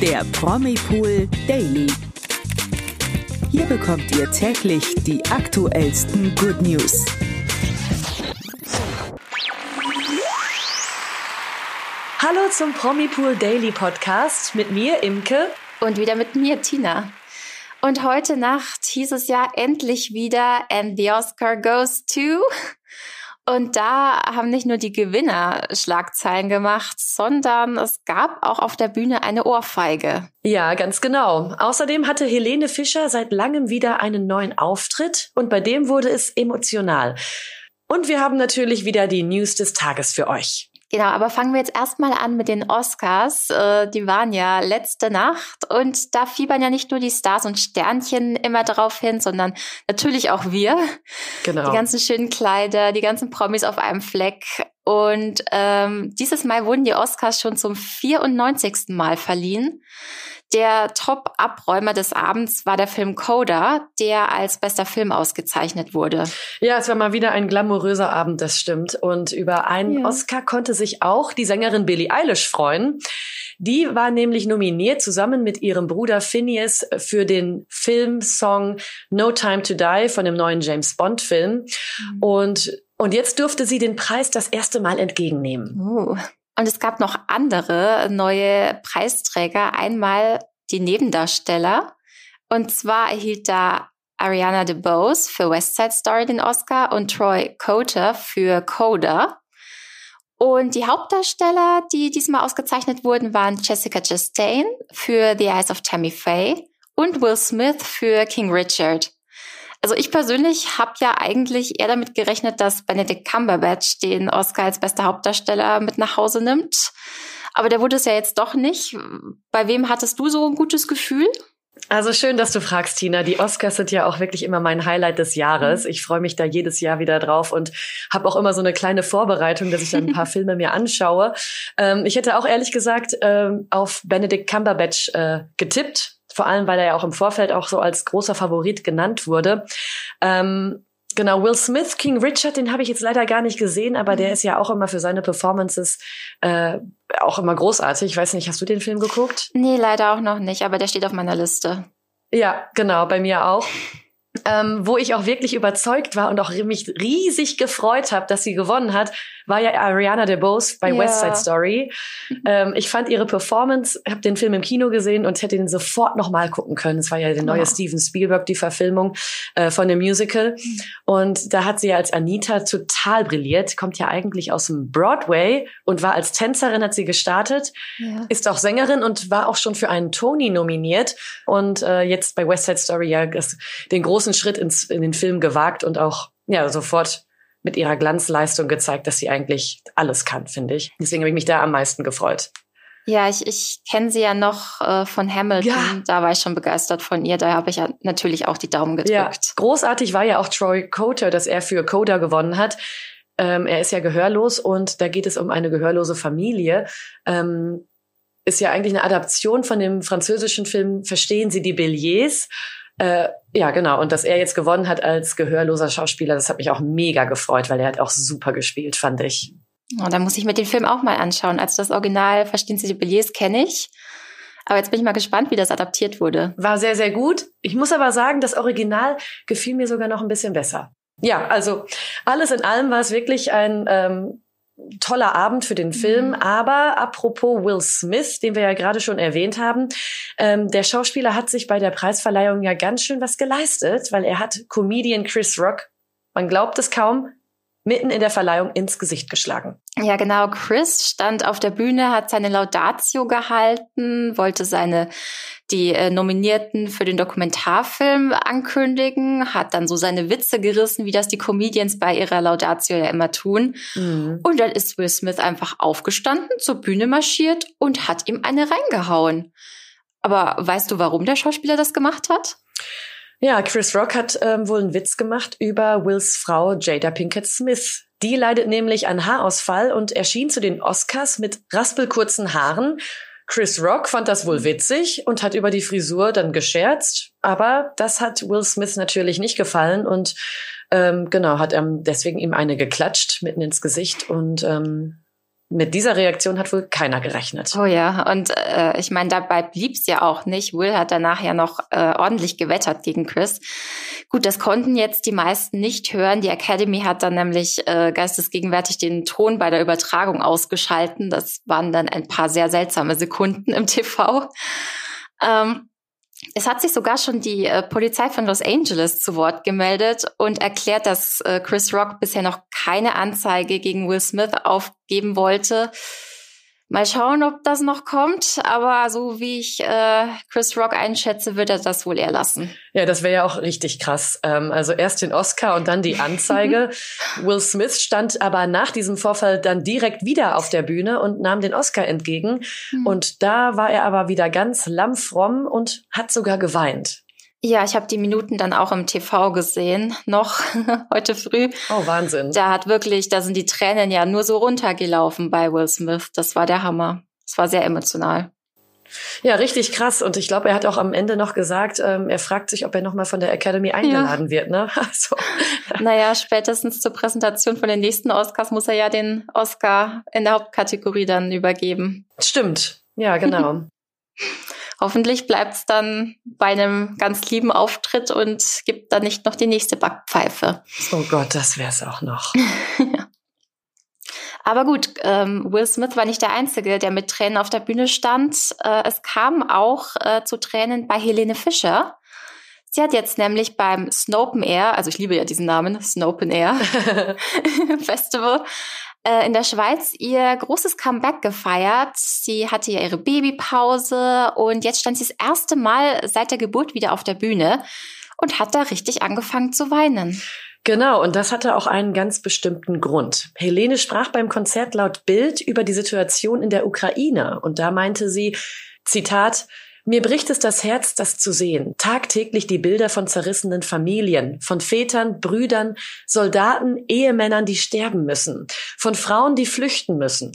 der Promipool Daily. Hier bekommt ihr täglich die aktuellsten Good News. Hallo zum Promipool Daily Podcast mit mir, Imke. Und wieder mit mir, Tina. Und heute Nacht hieß es ja endlich wieder, and the Oscar goes to. Und da haben nicht nur die Gewinner Schlagzeilen gemacht, sondern es gab auch auf der Bühne eine Ohrfeige. Ja, ganz genau. Außerdem hatte Helene Fischer seit langem wieder einen neuen Auftritt und bei dem wurde es emotional. Und wir haben natürlich wieder die News des Tages für euch. Genau, aber fangen wir jetzt erstmal an mit den Oscars. Äh, die waren ja letzte Nacht und da fiebern ja nicht nur die Stars und Sternchen immer drauf hin, sondern natürlich auch wir. Genau. Die ganzen schönen Kleider, die ganzen Promis auf einem Fleck. Und ähm, dieses Mal wurden die Oscars schon zum 94. Mal verliehen. Der Top-Abräumer des Abends war der Film Coda, der als bester Film ausgezeichnet wurde. Ja, es war mal wieder ein glamouröser Abend, das stimmt. Und über einen ja. Oscar konnte sich auch die Sängerin Billie Eilish freuen. Die war nämlich nominiert zusammen mit ihrem Bruder Phineas für den Filmsong No Time to Die von dem neuen James Bond Film. Mhm. Und und jetzt durfte sie den Preis das erste Mal entgegennehmen. Uh. Und es gab noch andere neue Preisträger. Einmal die Nebendarsteller. Und zwar erhielt da Ariana DeBose für West Side Story den Oscar und Troy Coter für Coda. Und die Hauptdarsteller, die diesmal ausgezeichnet wurden, waren Jessica Chastain für The Eyes of Tammy Faye und Will Smith für King Richard. Also ich persönlich habe ja eigentlich eher damit gerechnet, dass Benedict Cumberbatch den Oscar als bester Hauptdarsteller mit nach Hause nimmt. Aber der wurde es ja jetzt doch nicht. Bei wem hattest du so ein gutes Gefühl? Also schön, dass du fragst, Tina. Die Oscars sind ja auch wirklich immer mein Highlight des Jahres. Mhm. Ich freue mich da jedes Jahr wieder drauf und habe auch immer so eine kleine Vorbereitung, dass ich dann ein paar Filme mir anschaue. Ähm, ich hätte auch ehrlich gesagt ähm, auf Benedict Cumberbatch äh, getippt, vor allem weil er ja auch im Vorfeld auch so als großer Favorit genannt wurde. Ähm, Genau, Will Smith, King Richard, den habe ich jetzt leider gar nicht gesehen, aber der mhm. ist ja auch immer für seine Performances äh, auch immer großartig. Ich weiß nicht, hast du den Film geguckt? Nee, leider auch noch nicht, aber der steht auf meiner Liste. Ja, genau, bei mir auch. Ähm, wo ich auch wirklich überzeugt war und auch mich riesig gefreut habe, dass sie gewonnen hat, war ja Ariana DeBose bei yeah. West Side Story. Ähm, ich fand ihre Performance, habe den Film im Kino gesehen und hätte ihn sofort nochmal gucken können. Es war ja der neue oh. Steven Spielberg, die Verfilmung äh, von dem Musical. Mhm. Und da hat sie ja als Anita total brilliert, kommt ja eigentlich aus dem Broadway und war als Tänzerin, hat sie gestartet, yeah. ist auch Sängerin und war auch schon für einen Tony nominiert. Und äh, jetzt bei West Side Story ja das, den großen Schritt ins, in den Film gewagt und auch ja sofort mit ihrer Glanzleistung gezeigt, dass sie eigentlich alles kann, finde ich. Deswegen habe ich mich da am meisten gefreut. Ja, ich, ich kenne sie ja noch äh, von Hamilton. Ja. Da war ich schon begeistert von ihr. Da habe ich ja natürlich auch die Daumen gedrückt. Ja, großartig war ja auch Troy Coter, dass er für Coda gewonnen hat. Ähm, er ist ja gehörlos und da geht es um eine gehörlose Familie. Ähm, ist ja eigentlich eine Adaption von dem französischen Film Verstehen Sie die Belliers. Äh, ja, genau. Und dass er jetzt gewonnen hat als gehörloser Schauspieler, das hat mich auch mega gefreut, weil er hat auch super gespielt, fand ich. Oh, da muss ich mir den Film auch mal anschauen. Also das Original Verstehen Sie die Billets kenne ich. Aber jetzt bin ich mal gespannt, wie das adaptiert wurde. War sehr, sehr gut. Ich muss aber sagen, das Original gefiel mir sogar noch ein bisschen besser. Ja, also alles in allem war es wirklich ein ähm, toller Abend für den Film. Mhm. Aber apropos Will Smith, den wir ja gerade schon erwähnt haben, ähm, der Schauspieler hat sich bei der Preisverleihung ja ganz schön was geleistet, weil er hat Comedian Chris Rock, man glaubt es kaum, mitten in der Verleihung ins Gesicht geschlagen. Ja, genau. Chris stand auf der Bühne, hat seine Laudatio gehalten, wollte seine die äh, Nominierten für den Dokumentarfilm ankündigen, hat dann so seine Witze gerissen, wie das die Comedians bei ihrer Laudatio ja immer tun. Mhm. Und dann ist Will Smith einfach aufgestanden, zur Bühne marschiert und hat ihm eine reingehauen. Aber weißt du, warum der Schauspieler das gemacht hat? Ja, Chris Rock hat ähm, wohl einen Witz gemacht über Wills Frau Jada Pinkett Smith. Die leidet nämlich an Haarausfall und erschien zu den Oscars mit raspelkurzen Haaren. Chris Rock fand das wohl witzig und hat über die Frisur dann gescherzt, aber das hat Will Smith natürlich nicht gefallen und ähm, genau hat er deswegen ihm eine geklatscht mitten ins Gesicht und ähm, mit dieser Reaktion hat wohl keiner gerechnet. Oh ja, und äh, ich meine, dabei blieb's ja auch nicht. Will hat danach ja noch äh, ordentlich gewettert gegen Chris. Gut, das konnten jetzt die meisten nicht hören. Die Academy hat dann nämlich äh, geistesgegenwärtig den Ton bei der Übertragung ausgeschalten. Das waren dann ein paar sehr seltsame Sekunden im TV. Ähm, es hat sich sogar schon die äh, Polizei von Los Angeles zu Wort gemeldet und erklärt, dass äh, Chris Rock bisher noch keine Anzeige gegen Will Smith aufgeben wollte. Mal schauen, ob das noch kommt. Aber so wie ich äh, Chris Rock einschätze, wird er das wohl eher lassen. Ja, das wäre ja auch richtig krass. Ähm, also erst den Oscar und dann die Anzeige. Will Smith stand aber nach diesem Vorfall dann direkt wieder auf der Bühne und nahm den Oscar entgegen. Mhm. Und da war er aber wieder ganz lammfromm und hat sogar geweint. Ja, ich habe die Minuten dann auch im TV gesehen, noch heute früh. Oh, Wahnsinn. Da hat wirklich, da sind die Tränen ja nur so runtergelaufen bei Will Smith. Das war der Hammer. Das war sehr emotional. Ja, richtig krass. Und ich glaube, er hat auch am Ende noch gesagt, ähm, er fragt sich, ob er nochmal von der Academy eingeladen ja. wird. Ne? Also. Naja, spätestens zur Präsentation von den nächsten Oscars muss er ja den Oscar in der Hauptkategorie dann übergeben. Stimmt. Ja, genau. hoffentlich bleibt es dann bei einem ganz lieben Auftritt und gibt dann nicht noch die nächste Backpfeife. Oh Gott, das wäre es auch noch. ja. Aber gut, ähm, Will Smith war nicht der Einzige, der mit Tränen auf der Bühne stand. Äh, es kam auch äh, zu Tränen bei Helene Fischer. Sie hat jetzt nämlich beim Snopen Air, also ich liebe ja diesen Namen, Snopen Air Festival, äh, in der Schweiz ihr großes Comeback gefeiert. Sie hatte ja ihre Babypause und jetzt stand sie das erste Mal seit der Geburt wieder auf der Bühne und hat da richtig angefangen zu weinen. Genau, und das hatte auch einen ganz bestimmten Grund. Helene sprach beim Konzert laut Bild über die Situation in der Ukraine und da meinte sie, Zitat, mir bricht es das Herz, das zu sehen. Tagtäglich die Bilder von zerrissenen Familien, von Vätern, Brüdern, Soldaten, Ehemännern, die sterben müssen, von Frauen, die flüchten müssen.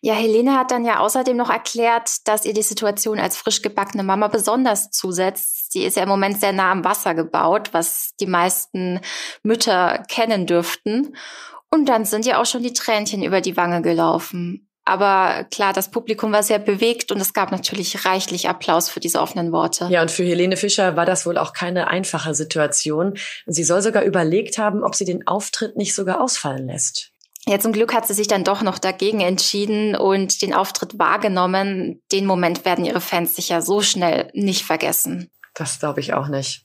Ja, Helene hat dann ja außerdem noch erklärt, dass ihr die Situation als frisch gebackene Mama besonders zusetzt. Sie ist ja im Moment sehr nah am Wasser gebaut, was die meisten Mütter kennen dürften. Und dann sind ja auch schon die Tränchen über die Wange gelaufen. Aber klar, das Publikum war sehr bewegt und es gab natürlich reichlich Applaus für diese offenen Worte. Ja, und für Helene Fischer war das wohl auch keine einfache Situation. Sie soll sogar überlegt haben, ob sie den Auftritt nicht sogar ausfallen lässt. Ja, zum Glück hat sie sich dann doch noch dagegen entschieden und den Auftritt wahrgenommen. Den Moment werden ihre Fans sicher so schnell nicht vergessen. Das glaube ich auch nicht.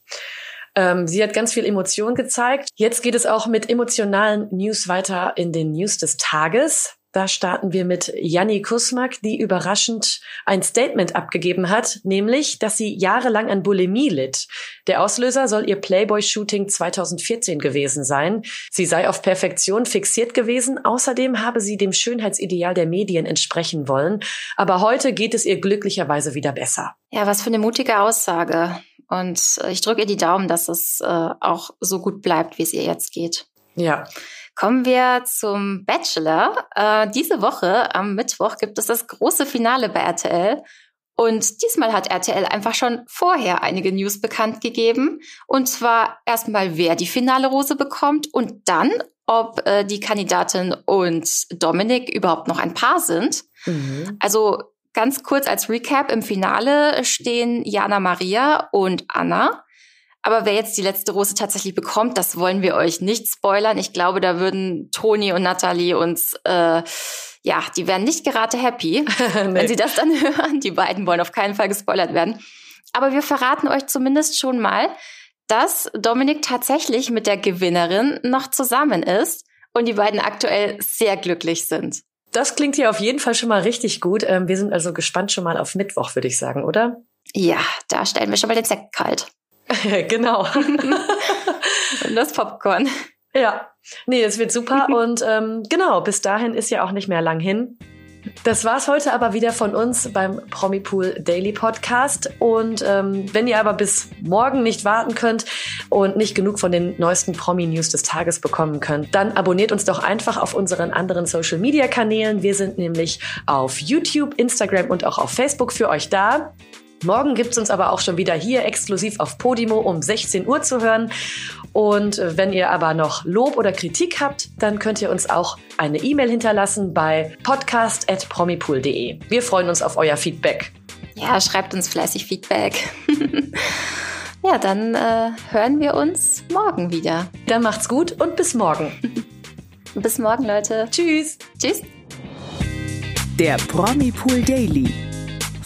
Ähm, sie hat ganz viel Emotion gezeigt. Jetzt geht es auch mit emotionalen News weiter in den News des Tages. Da starten wir mit Janni Kusmak, die überraschend ein Statement abgegeben hat, nämlich, dass sie jahrelang an Bulimie litt. Der Auslöser soll ihr Playboy-Shooting 2014 gewesen sein. Sie sei auf Perfektion fixiert gewesen. Außerdem habe sie dem Schönheitsideal der Medien entsprechen wollen. Aber heute geht es ihr glücklicherweise wieder besser. Ja, was für eine mutige Aussage. Und ich drücke ihr die Daumen, dass es äh, auch so gut bleibt, wie es ihr jetzt geht. Ja. Kommen wir zum Bachelor. Äh, diese Woche am Mittwoch gibt es das große Finale bei RTL. Und diesmal hat RTL einfach schon vorher einige News bekannt gegeben. Und zwar erstmal, wer die finale Rose bekommt und dann, ob äh, die Kandidatin und Dominik überhaupt noch ein Paar sind. Mhm. Also ganz kurz als Recap, im Finale stehen Jana Maria und Anna. Aber wer jetzt die letzte Rose tatsächlich bekommt, das wollen wir euch nicht spoilern. Ich glaube, da würden Toni und Natalie uns, äh, ja, die wären nicht gerade happy, nee. wenn sie das dann hören. Die beiden wollen auf keinen Fall gespoilert werden. Aber wir verraten euch zumindest schon mal, dass Dominik tatsächlich mit der Gewinnerin noch zusammen ist und die beiden aktuell sehr glücklich sind. Das klingt hier auf jeden Fall schon mal richtig gut. Ähm, wir sind also gespannt schon mal auf Mittwoch, würde ich sagen, oder? Ja, da stellen wir schon mal den Sekt kalt. genau. Und das Popcorn. Ja, nee, es wird super. Und ähm, genau, bis dahin ist ja auch nicht mehr lang hin. Das war's heute aber wieder von uns beim Promipool Daily Podcast. Und ähm, wenn ihr aber bis morgen nicht warten könnt und nicht genug von den neuesten Promi-News des Tages bekommen könnt, dann abonniert uns doch einfach auf unseren anderen Social-Media-Kanälen. Wir sind nämlich auf YouTube, Instagram und auch auf Facebook für euch da. Morgen gibt es uns aber auch schon wieder hier exklusiv auf Podimo um 16 Uhr zu hören. Und äh, wenn ihr aber noch Lob oder Kritik habt, dann könnt ihr uns auch eine E-Mail hinterlassen bei podcast.promipool.de. Wir freuen uns auf euer Feedback. Ja, schreibt uns fleißig Feedback. ja, dann äh, hören wir uns morgen wieder. Dann macht's gut und bis morgen. bis morgen, Leute. Tschüss. Tschüss. Der Promipool Daily.